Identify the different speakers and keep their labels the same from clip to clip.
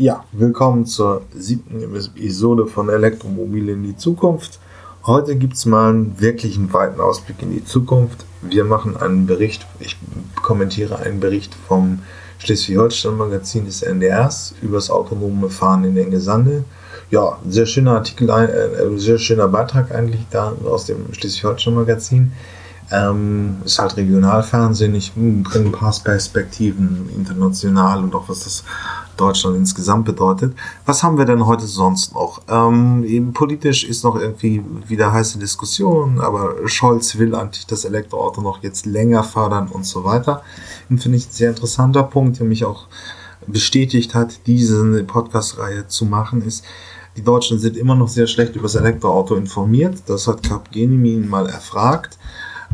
Speaker 1: Ja, willkommen zur siebten Episode von Elektromobil in die Zukunft. Heute gibt es mal einen wirklichen weiten Ausblick in die Zukunft. Wir machen einen Bericht, ich kommentiere einen Bericht vom Schleswig-Holstein-Magazin des NDRs über das autonome Fahren in den Gesande. Ja, sehr schöner Artikel, äh, sehr schöner Beitrag eigentlich da aus dem Schleswig-Holstein-Magazin. Ähm, ist halt Regionalfernsehen, ich bringe ein paar Perspektiven international und auch was das Deutschland insgesamt bedeutet. Was haben wir denn heute sonst noch? Ähm, eben politisch ist noch irgendwie wieder heiße Diskussion, aber Scholz will eigentlich das Elektroauto noch jetzt länger fördern und so weiter. Und finde ich ein sehr interessanter Punkt, der mich auch bestätigt hat, diese Podcast-Reihe zu machen, ist, die Deutschen sind immer noch sehr schlecht über das Elektroauto informiert. Das hat Capgemini mal erfragt.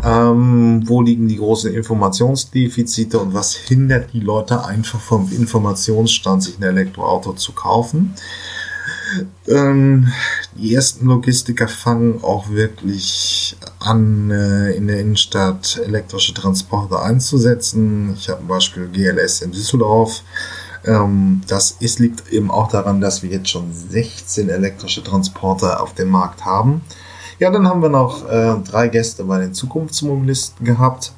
Speaker 1: Ähm, wo liegen die großen Informationsdefizite und was hindert die Leute einfach vom Informationsstand, sich ein Elektroauto zu kaufen? Ähm, die ersten Logistiker fangen auch wirklich an, äh, in der Innenstadt elektrische Transporter einzusetzen. Ich habe ein Beispiel GLS in Düsseldorf. Ähm, das ist, liegt eben auch daran, dass wir jetzt schon 16 elektrische Transporter auf dem Markt haben. Ja, dann haben wir noch äh, drei Gäste bei den Zukunftsmobilisten gehabt.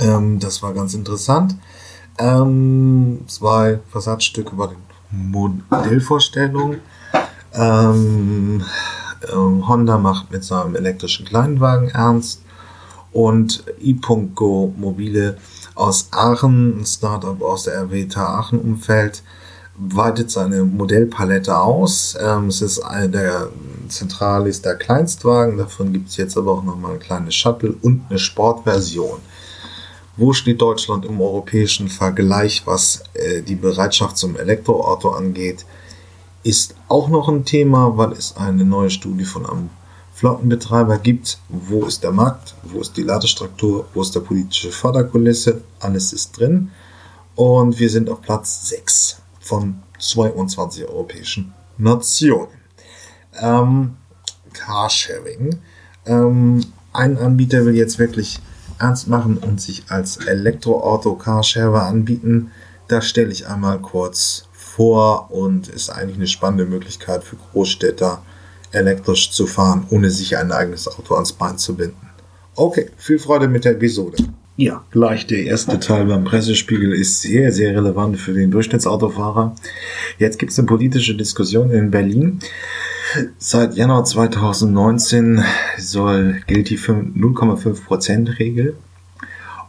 Speaker 1: Ähm, das war ganz interessant. Ähm, zwei Versatzstücke bei den Modellvorstellungen. Ähm, ähm, Honda macht mit seinem elektrischen Kleinwagen ernst und i.go Mobile aus Aachen, ein Startup aus der RWTH Aachen Umfeld, weitet seine Modellpalette aus. Ähm, es ist einer der zentral ist der Kleinstwagen, davon gibt es jetzt aber auch nochmal ein kleines Shuttle und eine Sportversion. Wo steht Deutschland im europäischen Vergleich, was äh, die Bereitschaft zum Elektroauto angeht, ist auch noch ein Thema, weil es eine neue Studie von einem Flottenbetreiber gibt. Wo ist der Markt? Wo ist die Ladestruktur? Wo ist der politische Förderkulisse? Alles ist drin. Und wir sind auf Platz 6 von 22 europäischen Nationen. Ähm, Carsharing. Ähm, ein Anbieter will jetzt wirklich ernst machen und sich als Elektroauto-Carsharer anbieten. Das stelle ich einmal kurz vor und ist eigentlich eine spannende Möglichkeit für Großstädter, elektrisch zu fahren, ohne sich ein eigenes Auto ans Bein zu binden. Okay, viel Freude mit der Episode. Ja, gleich der erste Teil beim Pressespiegel ist sehr, sehr relevant für den Durchschnittsautofahrer. Jetzt gibt es eine politische Diskussion in Berlin. Seit Januar 2019 soll, gilt die 0,5% Regel.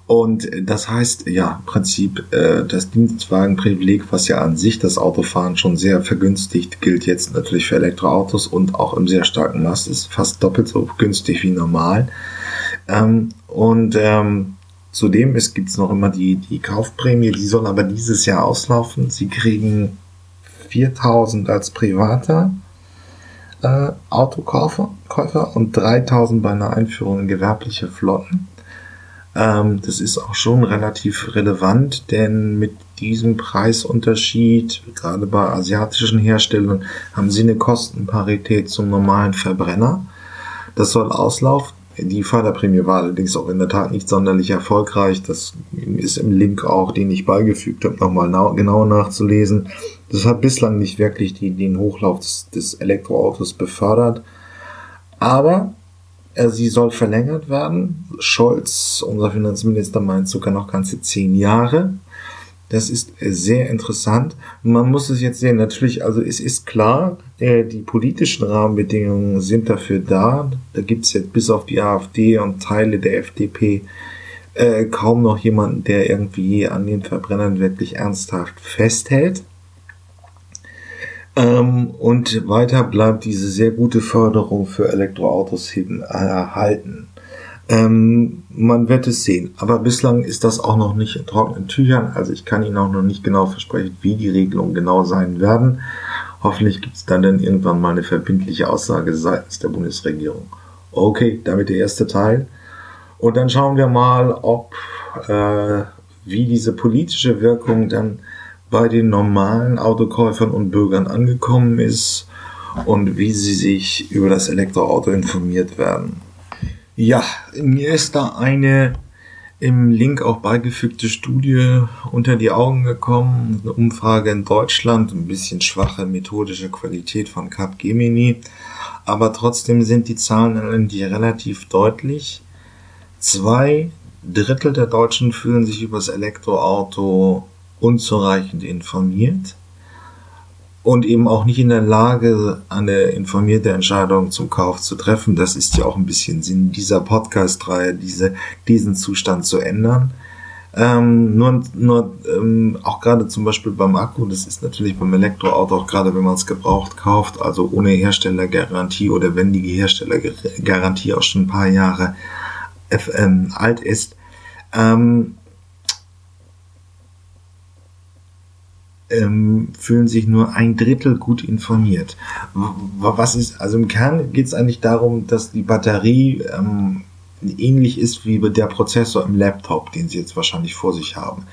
Speaker 1: Und das heißt, ja, im Prinzip äh, das Dienstwagenprivileg, was ja an sich das Autofahren schon sehr vergünstigt, gilt jetzt natürlich für Elektroautos und auch im sehr starken Maß ist fast doppelt so günstig wie normal. Ähm, und ähm, Zudem es gibt noch immer die, die Kaufprämie, die soll aber dieses Jahr auslaufen. Sie kriegen 4000 als privater äh, Autokäufer Käufer und 3000 bei einer Einführung in gewerbliche Flotten. Ähm, das ist auch schon relativ relevant, denn mit diesem Preisunterschied, gerade bei asiatischen Herstellern, haben sie eine Kostenparität zum normalen Verbrenner. Das soll auslaufen die Förderprämie war allerdings auch in der Tat nicht sonderlich erfolgreich. Das ist im Link auch, den ich beigefügt habe, nochmal na genau nachzulesen. Das hat bislang nicht wirklich die, den Hochlauf des, des Elektroautos befördert. Aber äh, sie soll verlängert werden. Scholz, unser Finanzminister, meint sogar noch ganze zehn Jahre. Das ist sehr interessant. Man muss es jetzt sehen. Natürlich, also es ist klar, äh, die politischen Rahmenbedingungen sind dafür da. Da gibt es jetzt bis auf die AfD und Teile der FDP äh, kaum noch jemanden, der irgendwie an den Verbrennern wirklich ernsthaft festhält. Ähm, und weiter bleibt diese sehr gute Förderung für Elektroautos hin erhalten. Ähm, man wird es sehen. Aber bislang ist das auch noch nicht in trockenen Tüchern. Also ich kann Ihnen auch noch nicht genau versprechen, wie die Regelungen genau sein werden. Hoffentlich gibt es dann, dann irgendwann mal eine verbindliche Aussage seitens der Bundesregierung. Okay, damit der erste Teil. Und dann schauen wir mal, ob äh, wie diese politische Wirkung dann bei den normalen Autokäufern und Bürgern angekommen ist und wie sie sich über das Elektroauto informiert werden. Ja, mir ist da eine im Link auch beigefügte Studie unter die Augen gekommen. Eine Umfrage in Deutschland, ein bisschen schwache methodische Qualität von Capgemini. Aber trotzdem sind die Zahlen die relativ deutlich. Zwei Drittel der Deutschen fühlen sich über das Elektroauto unzureichend informiert und eben auch nicht in der Lage, eine informierte Entscheidung zum Kauf zu treffen. Das ist ja auch ein bisschen Sinn dieser Podcast-Reihe, diese, diesen Zustand zu ändern. Ähm, nur nur ähm, auch gerade zum Beispiel beim Akku, das ist natürlich beim Elektroauto, auch gerade wenn man es gebraucht kauft, also ohne Herstellergarantie oder wenn die Herstellergarantie auch schon ein paar Jahre ähm, alt ist, ähm, ähm, fühlen sich nur ein Drittel gut informiert. Was ist, also im Kern geht es eigentlich darum, dass die Batterie ähm, ähnlich ist wie der Prozessor im Laptop, den Sie jetzt wahrscheinlich vor sich haben.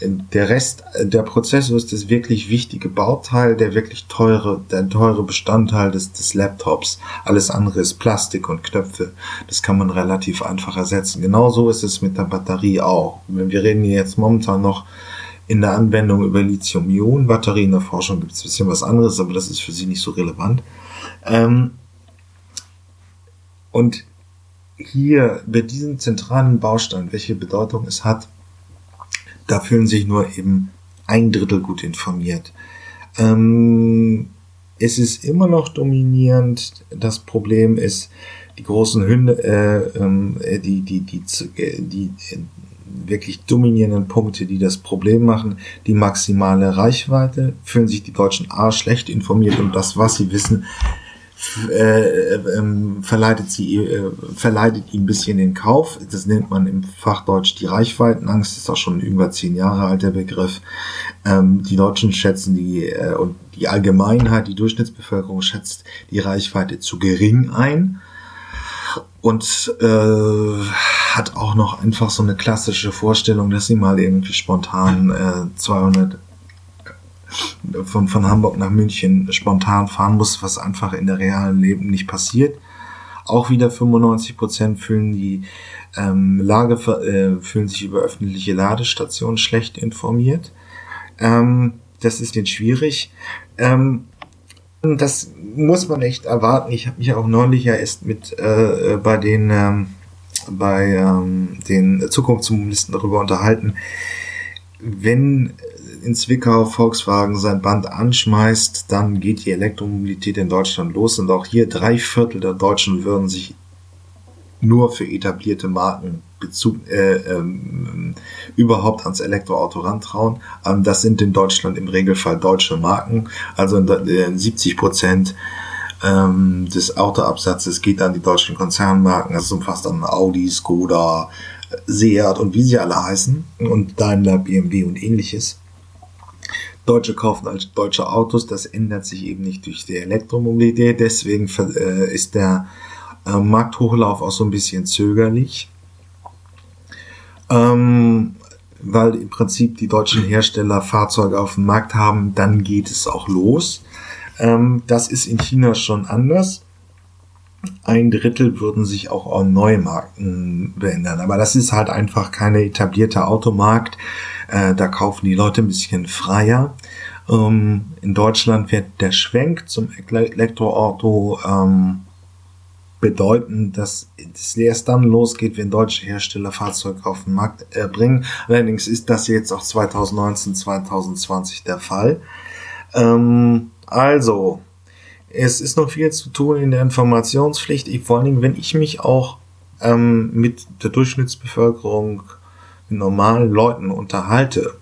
Speaker 1: Der Rest, der Prozessor ist das wirklich wichtige Bauteil, der wirklich teure, der teure Bestandteil des, des Laptops. Alles andere ist Plastik und Knöpfe. Das kann man relativ einfach ersetzen. Genauso ist es mit der Batterie auch. Wir reden jetzt momentan noch in der Anwendung über Lithium-Ionen-Batterien. In der Forschung gibt es ein bisschen was anderes, aber das ist für Sie nicht so relevant. Ähm, und hier bei diesem zentralen Baustein, welche Bedeutung es hat, da fühlen sich nur eben ein Drittel gut informiert. Ähm, es ist immer noch dominierend. Das Problem ist, die großen Hunde, äh, ähm, äh, die, die, die, die, die wirklich dominierenden Punkte, die das Problem machen. Die maximale Reichweite, fühlen sich die Deutschen A schlecht informiert und das, was sie wissen, äh, ähm, verleitet sie äh, verleitet ihn ein bisschen den Kauf. Das nennt man im Fachdeutsch die Reichweitenangst. Das ist auch schon über zehn Jahre alt der Begriff. Ähm, die Deutschen schätzen die äh, und die Allgemeinheit, die Durchschnittsbevölkerung schätzt die Reichweite zu gering ein und äh, hat auch noch einfach so eine klassische Vorstellung, dass sie mal irgendwie spontan äh, 200 von, von Hamburg nach München spontan fahren muss, was einfach in der realen Leben nicht passiert. Auch wieder 95 Prozent fühlen die ähm, Lage, äh, fühlen sich über öffentliche Ladestationen schlecht informiert. Ähm, das ist jetzt schwierig. Ähm, das muss man echt erwarten. Ich habe mich auch neulich ja erst mit äh, bei den ähm, bei ähm, den Zukunftsmobilisten darüber unterhalten. Wenn in Zwickau Volkswagen sein Band anschmeißt, dann geht die Elektromobilität in Deutschland los und auch hier drei Viertel der Deutschen würden sich nur für etablierte Marken Bezug, äh, ähm, überhaupt ans Elektroauto rantrauen. Ähm, das sind in Deutschland im Regelfall deutsche Marken. Also in, 70 Prozent ähm, des Autoabsatzes geht an die deutschen Konzernmarken. Das umfasst dann Audi, Skoda, Seat und wie sie alle heißen und Daimler, BMW und ähnliches. Deutsche kaufen als deutsche Autos, das ändert sich eben nicht durch die Elektromobilität, deswegen äh, ist der äh, Markthochlauf auch so ein bisschen zögerlich ähm, weil im Prinzip die deutschen Hersteller Fahrzeuge auf dem Markt haben, dann geht es auch los. Ähm, das ist in China schon anders. Ein Drittel würden sich auch an neue Marken verändern. Aber das ist halt einfach keine etablierte Automarkt. Äh, da kaufen die Leute ein bisschen freier. Ähm, in Deutschland wird der Schwenk zum Elektroauto ähm, bedeuten, dass es erst dann losgeht, wenn deutsche Hersteller Fahrzeuge auf den Markt äh, bringen. Allerdings ist das jetzt auch 2019, 2020 der Fall. Ähm, also, es ist noch viel zu tun in der Informationspflicht. Ich, vor allen Dingen, wenn ich mich auch ähm, mit der Durchschnittsbevölkerung, normalen Leuten unterhalte,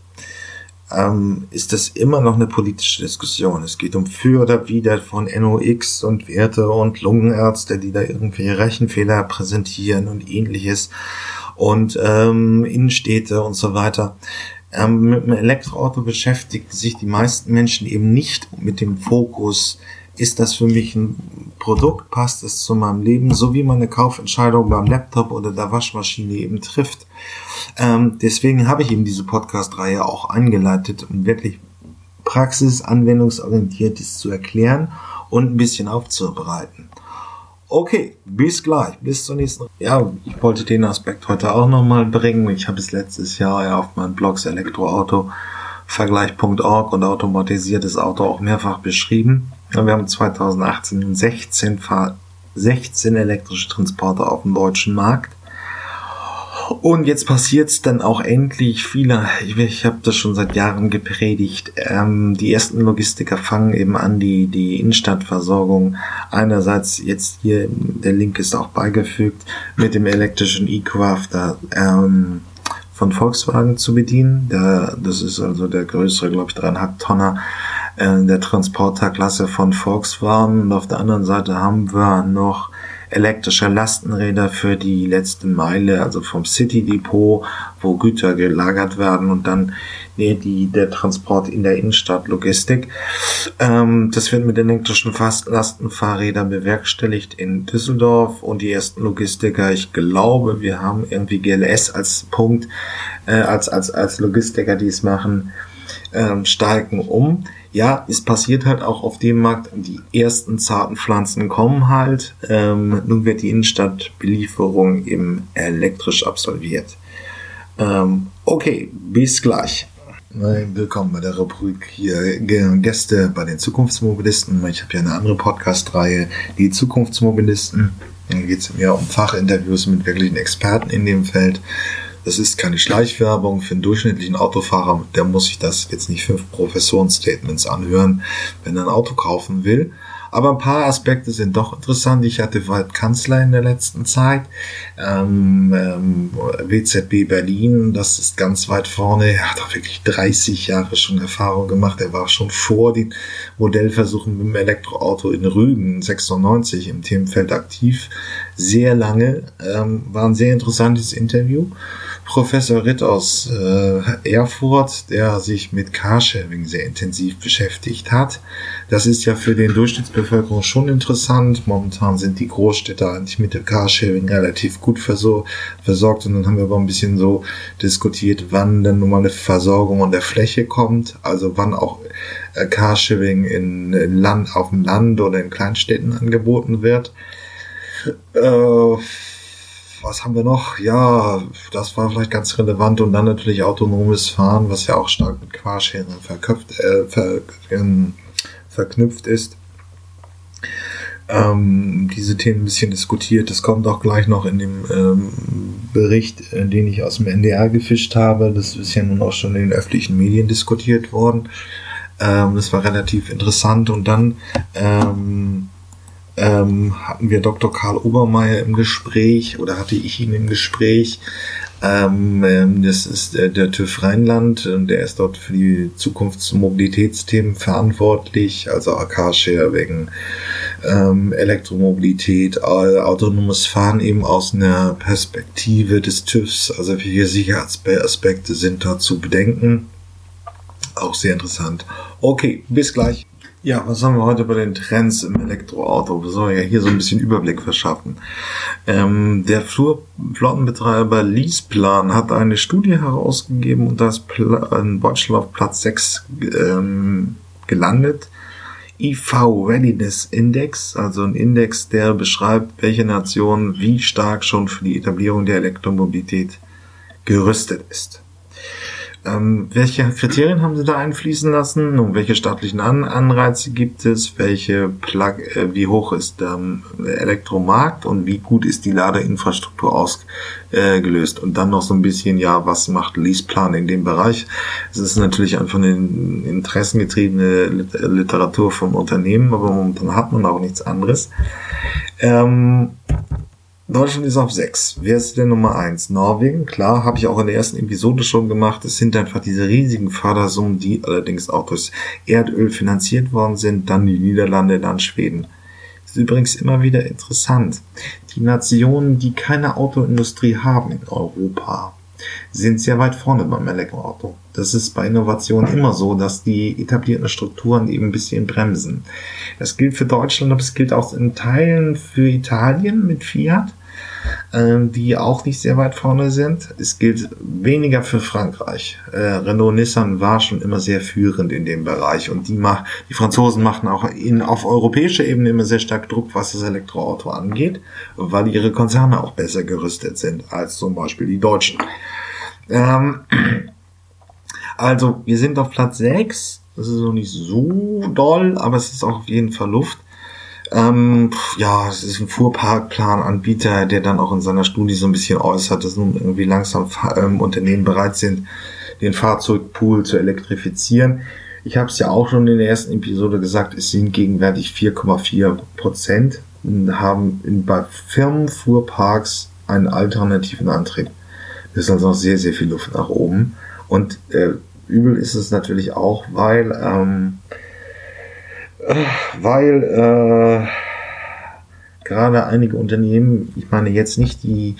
Speaker 1: ähm, ist das immer noch eine politische Diskussion. Es geht um für oder wider von NOx und Werte und Lungenärzte, die da irgendwelche Rechenfehler präsentieren und ähnliches und ähm, Innenstädte und so weiter. Ähm, mit dem Elektroauto beschäftigt sich die meisten Menschen eben nicht mit dem Fokus, ist das für mich ein Produkt, passt es zu meinem Leben, so wie man eine Kaufentscheidung beim Laptop oder der Waschmaschine eben trifft. Ähm, deswegen habe ich eben diese Podcast-Reihe auch eingeleitet, um wirklich praxis-, anwendungsorientiertes zu erklären und ein bisschen aufzubereiten. Okay, bis gleich, bis zur nächsten. Ja, ich wollte den Aspekt heute auch nochmal bringen. Ich habe es letztes Jahr ja auf meinen Blogs Elektroauto Vergleich.org und automatisiertes Auto auch mehrfach beschrieben. Wir haben 2018 16, 16 elektrische Transporter auf dem deutschen Markt. Und jetzt passiert es dann auch endlich. Viele, ich, ich habe das schon seit Jahren gepredigt. Ähm, die ersten Logistiker fangen eben an, die, die Innenstadtversorgung einerseits jetzt hier, der Link ist auch beigefügt, mit dem elektrischen E-Crafter ähm, von Volkswagen zu bedienen. Der, das ist also der größere, glaube ich, dreieinhalb Tonner äh, der Transporterklasse von Volkswagen. Und auf der anderen Seite haben wir noch elektrische Lastenräder für die letzte Meile, also vom City Depot, wo Güter gelagert werden und dann nee, die, der Transport in der Innenstadt Logistik. Ähm, das wird mit elektrischen Lastenfahrrädern bewerkstelligt in Düsseldorf und die ersten Logistiker, ich glaube, wir haben irgendwie GLS als Punkt, äh, als, als, als Logistiker, die es machen, ähm, steigen um ja, es passiert halt auch auf dem Markt, die ersten zarten Pflanzen kommen halt. Ähm, nun wird die Innenstadtbelieferung eben elektrisch absolviert. Ähm, okay, bis gleich. Willkommen bei der Rubrik hier Gäste bei den Zukunftsmobilisten. Ich habe ja eine andere Podcast-Reihe, die Zukunftsmobilisten. Da geht es mir um Fachinterviews mit wirklichen Experten in dem Feld. Das ist keine Schleichwerbung für einen durchschnittlichen Autofahrer. Der muss sich das jetzt nicht fünf Professorenstatements anhören, wenn er ein Auto kaufen will. Aber ein paar Aspekte sind doch interessant. Ich hatte Wald Kanzler in der letzten Zeit. Ähm, ähm, WZB Berlin, das ist ganz weit vorne. Er hat auch wirklich 30 Jahre schon Erfahrung gemacht. Er war schon vor den Modellversuchen mit dem Elektroauto in Rügen 96 im Themenfeld aktiv. Sehr lange. Ähm, war ein sehr interessantes Interview. Professor Ritt aus äh, Erfurt, der sich mit Carsharing sehr intensiv beschäftigt hat. Das ist ja für den Durchschnittsbevölkerung schon interessant. Momentan sind die Großstädte eigentlich mit dem Carsharing relativ gut versor versorgt und dann haben wir aber ein bisschen so diskutiert, wann denn nun mal eine Versorgung an der Fläche kommt, also wann auch äh, Carsharing in, in Land, auf dem Land oder in Kleinstädten angeboten wird. Äh, was haben wir noch? Ja, das war vielleicht ganz relevant und dann natürlich autonomes Fahren, was ja auch stark mit Carsharing verköpft, äh, ver, ähm, verknüpft ist. Ähm, diese Themen ein bisschen diskutiert. Das kommt auch gleich noch in dem ähm, Bericht, äh, den ich aus dem NDR gefischt habe. Das ist ja nun auch schon in den öffentlichen Medien diskutiert worden. Ähm, das war relativ interessant und dann ähm, hatten wir Dr. Karl Obermeier im Gespräch oder hatte ich ihn im Gespräch. Ähm, ähm, das ist äh, der TÜV Rheinland und der ist dort für die Zukunftsmobilitätsthemen verantwortlich, also AK-Share wegen ähm, Elektromobilität, autonomes Fahren eben aus einer Perspektive des TÜVs, also welche Sicherheitsaspekte sind da zu bedenken. Auch sehr interessant. Okay, bis gleich. Ja, was haben wir heute bei den Trends im Elektroauto? Wir sollen ja hier so ein bisschen Überblick verschaffen. Ähm, der Flurflottenbetreiber Leaseplan hat eine Studie herausgegeben und da ist in Deutschland auf Platz 6 ähm, gelandet. IV Readiness Index, also ein Index, der beschreibt, welche Nation wie stark schon für die Etablierung der Elektromobilität gerüstet ist. Ähm, welche Kriterien haben Sie da einfließen lassen und welche staatlichen An Anreize gibt es? Welche Plug äh, wie hoch ist der ähm, Elektromarkt und wie gut ist die Ladeinfrastruktur ausgelöst? Äh, und dann noch so ein bisschen, ja, was macht Leaseplan in dem Bereich? Es ist natürlich einfach eine interessengetriebene Literatur vom Unternehmen, aber momentan hat man auch nichts anderes. Ähm, Deutschland ist auf 6. Wer ist denn Nummer 1? Norwegen, klar, habe ich auch in der ersten Episode schon gemacht. Es sind einfach diese riesigen Fördersummen, die allerdings auch durch Erdöl finanziert worden sind. Dann die Niederlande, dann Schweden. Das ist übrigens immer wieder interessant. Die Nationen, die keine Autoindustrie haben in Europa, sind sehr weit vorne beim Elektroauto. Das ist bei Innovationen immer so, dass die etablierten Strukturen eben ein bisschen bremsen. Das gilt für Deutschland, aber es gilt auch in Teilen für Italien mit Fiat. ähm, die auch nicht sehr weit vorne sind. Es gilt weniger für Frankreich. Äh, Renault Nissan war schon immer sehr führend in dem Bereich und die, mach, die Franzosen machen auch in, auf europäischer Ebene immer sehr stark Druck, was das Elektroauto angeht, weil ihre Konzerne auch besser gerüstet sind als zum Beispiel die Deutschen. Ähm, also, wir sind auf Platz 6. Das ist noch nicht so doll, aber es ist auch auf jeden Fall Luft. Ähm, ja, es ist ein Fuhrparkplananbieter, der dann auch in seiner Studie so ein bisschen äußert, dass nun irgendwie langsam ähm, Unternehmen bereit sind, den Fahrzeugpool zu elektrifizieren. Ich habe es ja auch schon in der ersten Episode gesagt, es sind gegenwärtig 4,4 Prozent, haben bei Firmenfuhrparks einen alternativen Antrieb. Das ist also noch sehr, sehr viel Luft nach oben. Und äh, übel ist es natürlich auch, weil ähm, weil äh, gerade einige Unternehmen, ich meine jetzt nicht die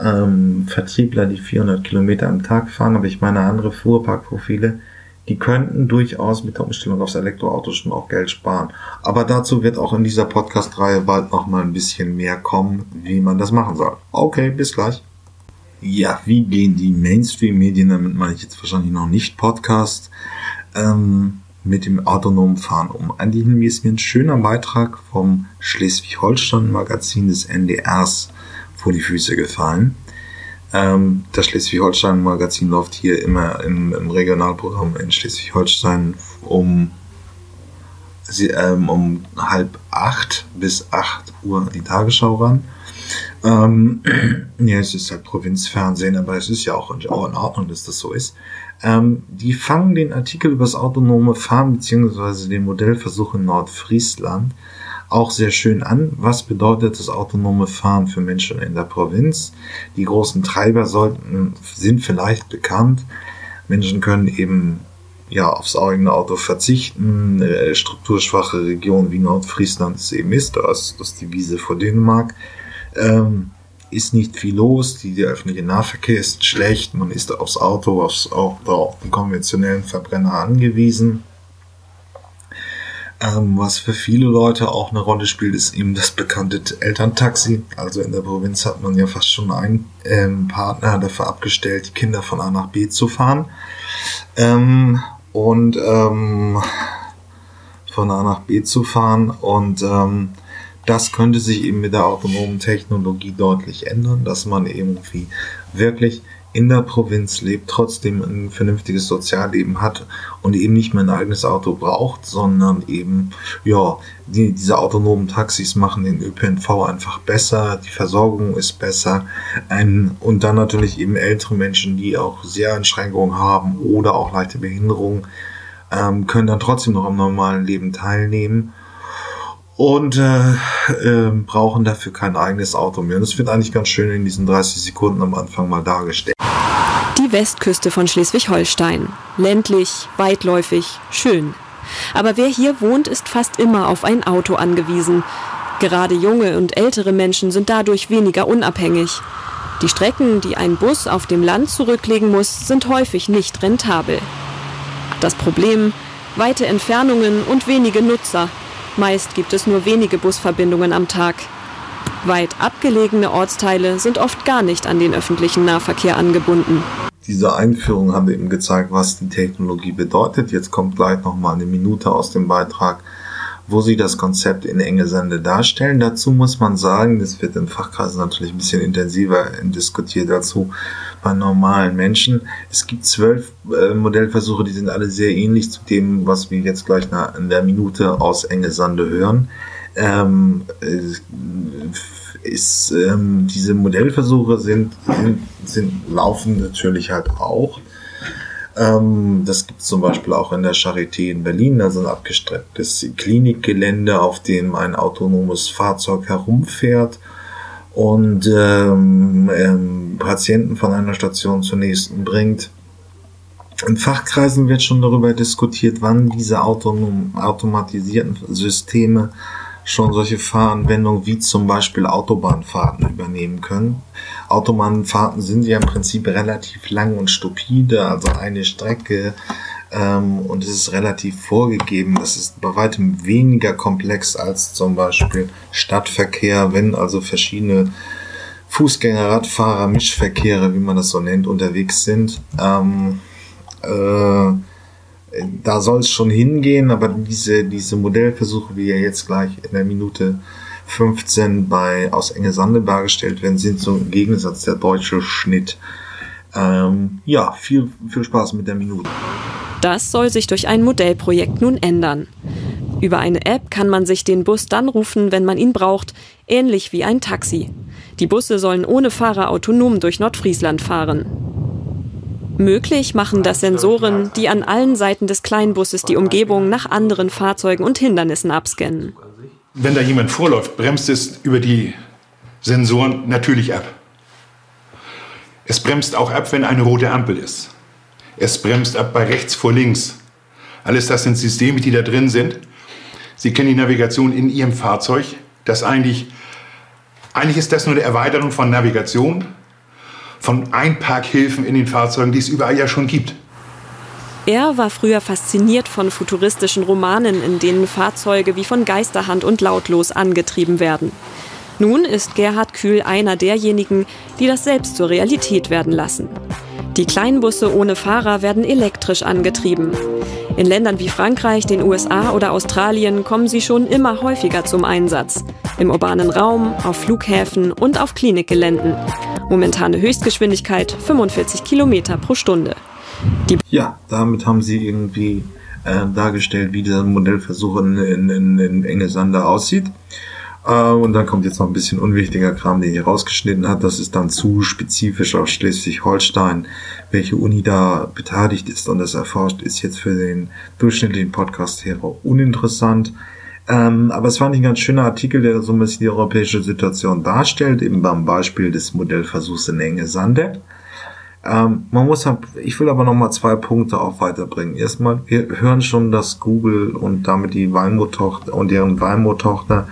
Speaker 1: ähm, Vertriebler, die 400 Kilometer am Tag fahren, aber ich meine andere Fuhrparkprofile, die könnten durchaus mit der Umstellung aufs Elektroauto schon auch Geld sparen. Aber dazu wird auch in dieser Podcast-Reihe bald noch mal ein bisschen mehr kommen, wie man das machen soll. Okay, bis gleich. Ja, wie gehen die Mainstream-Medien, damit meine ich jetzt wahrscheinlich noch nicht Podcast, ähm, mit dem autonomen Fahren um. Eigentlich ist mir ein schöner Beitrag vom Schleswig-Holstein-Magazin des NDRs vor die Füße gefallen. Ähm, das Schleswig-Holstein-Magazin läuft hier immer im, im Regionalprogramm in Schleswig-Holstein um, ähm, um halb acht bis acht Uhr die Tagesschau ran. Ähm, ja, es ist halt Provinzfernsehen, aber es ist ja auch in, auch in Ordnung, dass das so ist. Ähm, die fangen den Artikel über das autonome Fahren beziehungsweise den Modellversuch in Nordfriesland auch sehr schön an. Was bedeutet das autonome Fahren für Menschen in der Provinz? Die großen Treiber sollten, sind vielleicht bekannt. Menschen können eben ja, aufs eigene Auto verzichten. Eine strukturschwache Region wie Nordfriesland es eben ist, das ist die Wiese vor Dänemark. Ähm, ist nicht viel los, die, der öffentliche Nahverkehr ist schlecht, man ist aufs Auto, aufs, auch auf den konventionellen Verbrenner angewiesen. Ähm, was für viele Leute auch eine Rolle spielt, ist eben das bekannte Elterntaxi. Also in der Provinz hat man ja fast schon einen ähm, Partner dafür abgestellt, die Kinder von A nach B zu fahren. Ähm, und ähm, von A nach B zu fahren und ähm, das könnte sich eben mit der autonomen Technologie deutlich ändern, dass man irgendwie wirklich in der Provinz lebt, trotzdem ein vernünftiges Sozialleben hat und eben nicht mehr ein eigenes Auto braucht, sondern eben, ja, die, diese autonomen Taxis machen den ÖPNV einfach besser, die Versorgung ist besser ein, und dann natürlich eben ältere Menschen, die auch sehr Einschränkungen haben oder auch leichte Behinderungen, ähm, können dann trotzdem noch am normalen Leben teilnehmen und äh, äh, brauchen dafür kein eigenes Auto mehr. Und das wird eigentlich ganz schön in diesen 30 Sekunden am Anfang mal dargestellt.
Speaker 2: Die Westküste von Schleswig-Holstein. Ländlich, weitläufig, schön. Aber wer hier wohnt, ist fast immer auf ein Auto angewiesen. Gerade junge und ältere Menschen sind dadurch weniger unabhängig. Die Strecken, die ein Bus auf dem Land zurücklegen muss, sind häufig nicht rentabel. Das Problem? Weite Entfernungen und wenige Nutzer, Meist gibt es nur wenige Busverbindungen am Tag. Weit abgelegene Ortsteile sind oft gar nicht an den öffentlichen Nahverkehr angebunden.
Speaker 1: Diese Einführung haben eben gezeigt, was die Technologie bedeutet. Jetzt kommt gleich noch mal eine Minute aus dem Beitrag, wo sie das Konzept in enge Sende darstellen. Dazu muss man sagen, das wird in Fachkreisen natürlich ein bisschen intensiver diskutiert dazu, bei normalen Menschen. Es gibt zwölf äh, Modellversuche, die sind alle sehr ähnlich zu dem, was wir jetzt gleich in der Minute aus Enge Sande hören. Ähm, ist, ähm, diese Modellversuche sind, sind, sind, laufen natürlich halt auch. Ähm, das gibt es zum Beispiel auch in der Charité in Berlin, also ein abgestrecktes Klinikgelände, auf dem ein autonomes Fahrzeug herumfährt und ähm, ähm, Patienten von einer Station zur nächsten bringt. In Fachkreisen wird schon darüber diskutiert, wann diese autonom, automatisierten Systeme schon solche Fahranwendungen wie zum Beispiel Autobahnfahrten übernehmen können. Autobahnfahrten sind ja im Prinzip relativ lang und stupide, also eine Strecke ähm, und es ist relativ vorgegeben. Das ist bei weitem weniger komplex als zum Beispiel Stadtverkehr, wenn also verschiedene Fußgänger, Radfahrer, Mischverkehre, wie man das so nennt, unterwegs sind. Ähm, äh, da soll es schon hingehen, aber diese, diese Modellversuche, wie ja jetzt gleich in der Minute 15 bei aus Enge Sande dargestellt werden, sind so im Gegensatz der deutsche Schnitt. Ähm, ja, viel, viel Spaß mit der Minute.
Speaker 2: Das soll sich durch ein Modellprojekt nun ändern. Über eine App kann man sich den Bus dann rufen, wenn man ihn braucht, ähnlich wie ein Taxi. Die Busse sollen ohne Fahrer autonom durch Nordfriesland fahren. Möglich machen das Sensoren, die an allen Seiten des Kleinbusses die Umgebung nach anderen Fahrzeugen und Hindernissen abscannen.
Speaker 3: Wenn da jemand vorläuft, bremst es über die Sensoren natürlich ab. Es bremst auch ab, wenn eine rote Ampel ist. Es bremst ab bei rechts vor links. Alles das sind Systeme, die da drin sind. Sie kennen die Navigation in Ihrem Fahrzeug. Das eigentlich, eigentlich ist das nur eine Erweiterung von Navigation, von Einparkhilfen in den Fahrzeugen, die es überall ja schon gibt.
Speaker 2: Er war früher fasziniert von futuristischen Romanen, in denen Fahrzeuge wie von Geisterhand und lautlos angetrieben werden. Nun ist Gerhard Kühl einer derjenigen, die das selbst zur Realität werden lassen. Die Kleinbusse ohne Fahrer werden elektrisch angetrieben. In Ländern wie Frankreich, den USA oder Australien kommen sie schon immer häufiger zum Einsatz. Im urbanen Raum, auf Flughäfen und auf Klinikgeländen. Momentane Höchstgeschwindigkeit 45 Kilometer pro Stunde.
Speaker 1: Die ja, damit haben sie irgendwie äh, dargestellt, wie dieser Modellversuch in, in, in, in Engesander aussieht. Äh, und dann kommt jetzt noch ein bisschen unwichtiger Kram, den ich rausgeschnitten hat. Das ist dann zu spezifisch auf Schleswig-Holstein, welche Uni da beteiligt ist und das erforscht, ist jetzt für den durchschnittlichen Podcast-Hörer uninteressant. Ähm, aber es war ein ganz schöner Artikel, der so ein bisschen die europäische Situation darstellt, eben beim Beispiel des Modellversuchs in Enge Sande. Ähm, man muss, ich will aber noch mal zwei Punkte auch weiterbringen. Erstmal, wir hören schon, dass Google und damit die Waymo-Tochter und deren Waymo-Tochter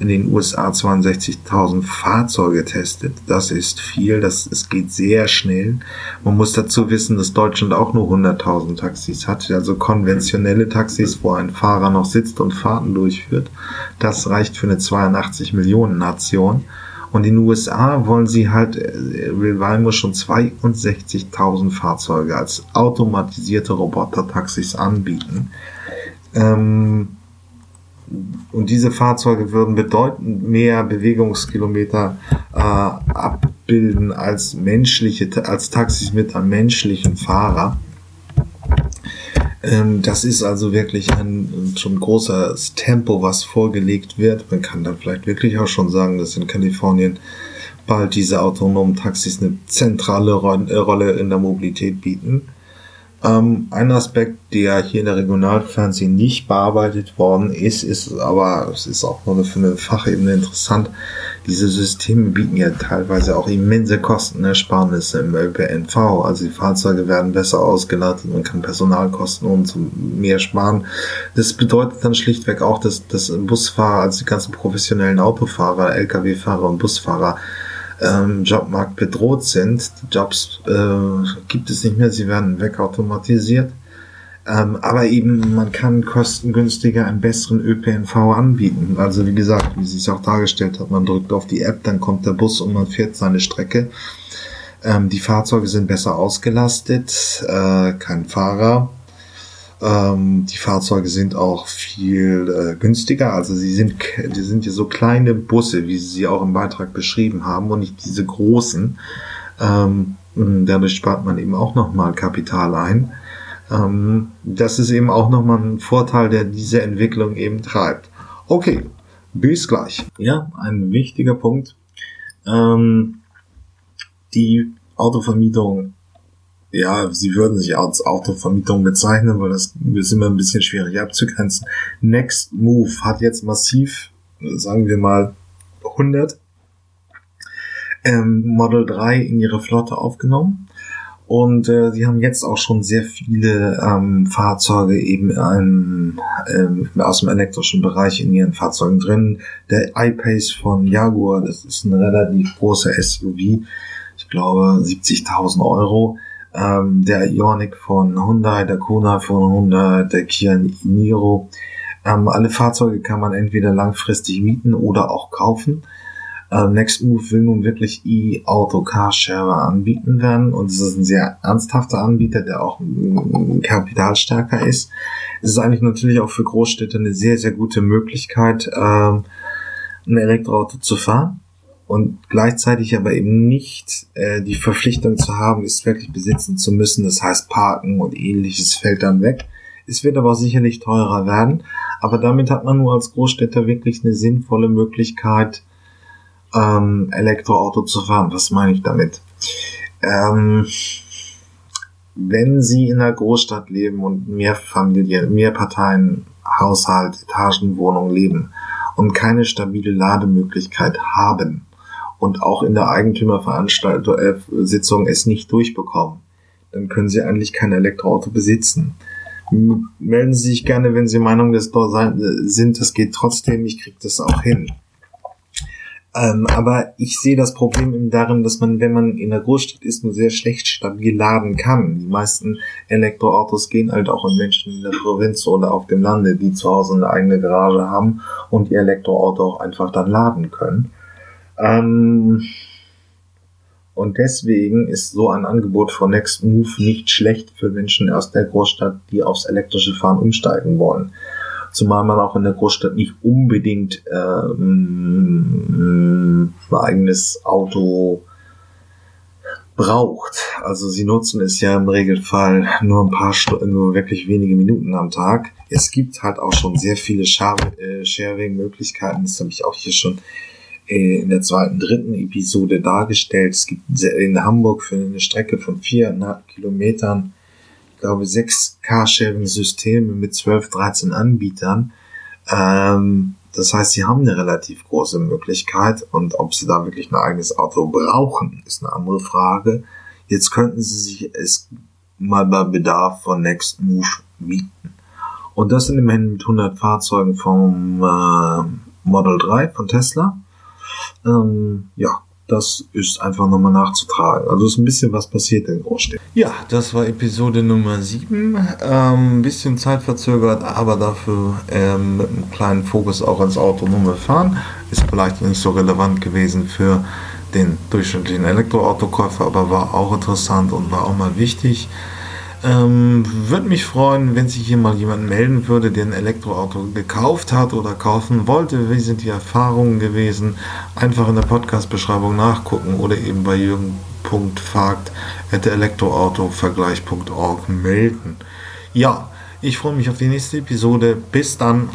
Speaker 1: in den USA 62.000 Fahrzeuge testet. Das ist viel, das, es geht sehr schnell. Man muss dazu wissen, dass Deutschland auch nur 100.000 Taxis hat, also konventionelle Taxis, wo ein Fahrer noch sitzt und Fahrten durchführt. Das reicht für eine 82 Millionen Nation. Und in den USA wollen sie halt, äh, Real schon 62.000 Fahrzeuge als automatisierte Roboter-Taxis anbieten. Ähm, und diese Fahrzeuge würden bedeutend mehr Bewegungskilometer äh, abbilden als menschliche, als Taxis mit einem menschlichen Fahrer. Ähm, das ist also wirklich ein schon großes Tempo, was vorgelegt wird. Man kann dann vielleicht wirklich auch schon sagen, dass in Kalifornien bald diese autonomen Taxis eine zentrale Rolle in der Mobilität bieten. Ähm, ein Aspekt, der hier in der Regionalfernsehen nicht bearbeitet worden ist, ist aber, es ist auch nur für eine Fachebene interessant, diese Systeme bieten ja teilweise auch immense Kostenersparnisse im ÖPNV. Also die Fahrzeuge werden besser ausgelastet, man kann Personalkosten und mehr sparen. Das bedeutet dann schlichtweg auch, dass, dass Busfahrer, also die ganzen professionellen Autofahrer, Lkw-Fahrer und Busfahrer ähm, Jobmarkt bedroht sind. Jobs äh, gibt es nicht mehr, sie werden wegautomatisiert. Ähm, aber eben, man kann kostengünstiger einen besseren ÖPNV anbieten. Also wie gesagt, wie sie es auch dargestellt hat, man drückt auf die App, dann kommt der Bus und man fährt seine Strecke. Ähm, die Fahrzeuge sind besser ausgelastet, äh, kein Fahrer. Ähm, die Fahrzeuge sind auch viel äh, günstiger. Also sie sind, die sind ja so kleine Busse, wie sie auch im Beitrag beschrieben haben und nicht diese großen. Ähm, dadurch spart man eben auch nochmal Kapital ein. Ähm, das ist eben auch nochmal ein Vorteil, der diese Entwicklung eben treibt. Okay, bis gleich. Ja, ein wichtiger Punkt. Ähm, die Autovermietung ja, sie würden sich als Autovermietung bezeichnen, weil das ist immer ein bisschen schwierig abzugrenzen. Next Move hat jetzt massiv, sagen wir mal, 100 ähm, Model 3 in ihre Flotte aufgenommen. Und äh, sie haben jetzt auch schon sehr viele ähm, Fahrzeuge eben ähm, ähm, aus dem elektrischen Bereich in ihren Fahrzeugen drin. Der iPace von Jaguar, das ist ein relativ großer SUV, ich glaube 70.000 Euro ähm, der Ioniq von Hyundai, der Kona von Hyundai, der Kia Niro. Ähm, alle Fahrzeuge kann man entweder langfristig mieten oder auch kaufen. Äh, Next Move will nun wirklich E-Auto Carsharer anbieten werden und es ist ein sehr ernsthafter Anbieter, der auch kapitalstärker ist. Es ist eigentlich natürlich auch für Großstädte eine sehr, sehr gute Möglichkeit, ähm, ein Elektroauto zu fahren und gleichzeitig aber eben nicht äh, die Verpflichtung zu haben, es wirklich besitzen zu müssen. Das heißt, Parken und ähnliches fällt dann weg. Es wird aber sicherlich teurer werden, aber damit hat man nur als Großstädter wirklich eine sinnvolle Möglichkeit, ähm, Elektroauto zu fahren. Was meine ich damit? Ähm, wenn Sie in einer Großstadt leben und mehr Familien, mehr Parteien, Haushalt, Etagenwohnung leben und keine stabile Lademöglichkeit haben und auch in der Eigentümerveranstaltung äh, es nicht durchbekommen, dann können Sie eigentlich kein Elektroauto besitzen. Melden Sie sich gerne, wenn Sie Meinung des dort sind, das geht trotzdem, ich kriege das auch hin. Ähm, aber ich sehe das Problem eben darin, dass man, wenn man in der Großstadt ist, nur sehr schlecht stabil laden kann. Die meisten Elektroautos gehen halt auch an Menschen in der Provinz oder auf dem Lande, die zu Hause eine eigene Garage haben und ihr Elektroauto auch einfach dann laden können. Ähm, und deswegen ist so ein Angebot von Next Move nicht schlecht für Menschen aus der Großstadt, die aufs elektrische Fahren umsteigen wollen zumal man auch in der Großstadt nicht unbedingt ähm, ein eigenes Auto braucht. Also sie nutzen es ja im Regelfall nur ein paar Stunden, nur wirklich wenige Minuten am Tag. Es gibt halt auch schon sehr viele äh, Sharing-Möglichkeiten. Das habe ich auch hier schon in der zweiten, dritten Episode dargestellt. Es gibt in Hamburg für eine Strecke von viereinhalb Kilometern glaube, sechs Carsharing-Systeme mit 12, 13 Anbietern. Ähm, das heißt, sie haben eine relativ große Möglichkeit und ob sie da wirklich ein eigenes Auto brauchen, ist eine andere Frage. Jetzt könnten sie sich es mal bei Bedarf von Next Move mieten. Und das sind immerhin mit 100 Fahrzeugen vom äh, Model 3 von Tesla. Ähm, ja, das ist einfach nochmal nachzutragen. Also ist ein bisschen was passiert in Großstädten. Ja, das war Episode Nummer 7. Ähm, ein bisschen zeitverzögert, aber dafür ähm, mit einem kleinen Fokus auch ins autonome Fahren. Ist vielleicht nicht so relevant gewesen für den durchschnittlichen Elektroautokäufer, aber war auch interessant und war auch mal wichtig. Ähm, würde mich freuen, wenn sich hier mal jemand melden würde, der ein Elektroauto gekauft hat oder kaufen wollte. Wie sind die Erfahrungen gewesen? Einfach in der Podcast-Beschreibung nachgucken oder eben bei jürgen.fagt.elektroautovergleich.org melden. Ja, ich freue mich auf die nächste Episode. Bis dann.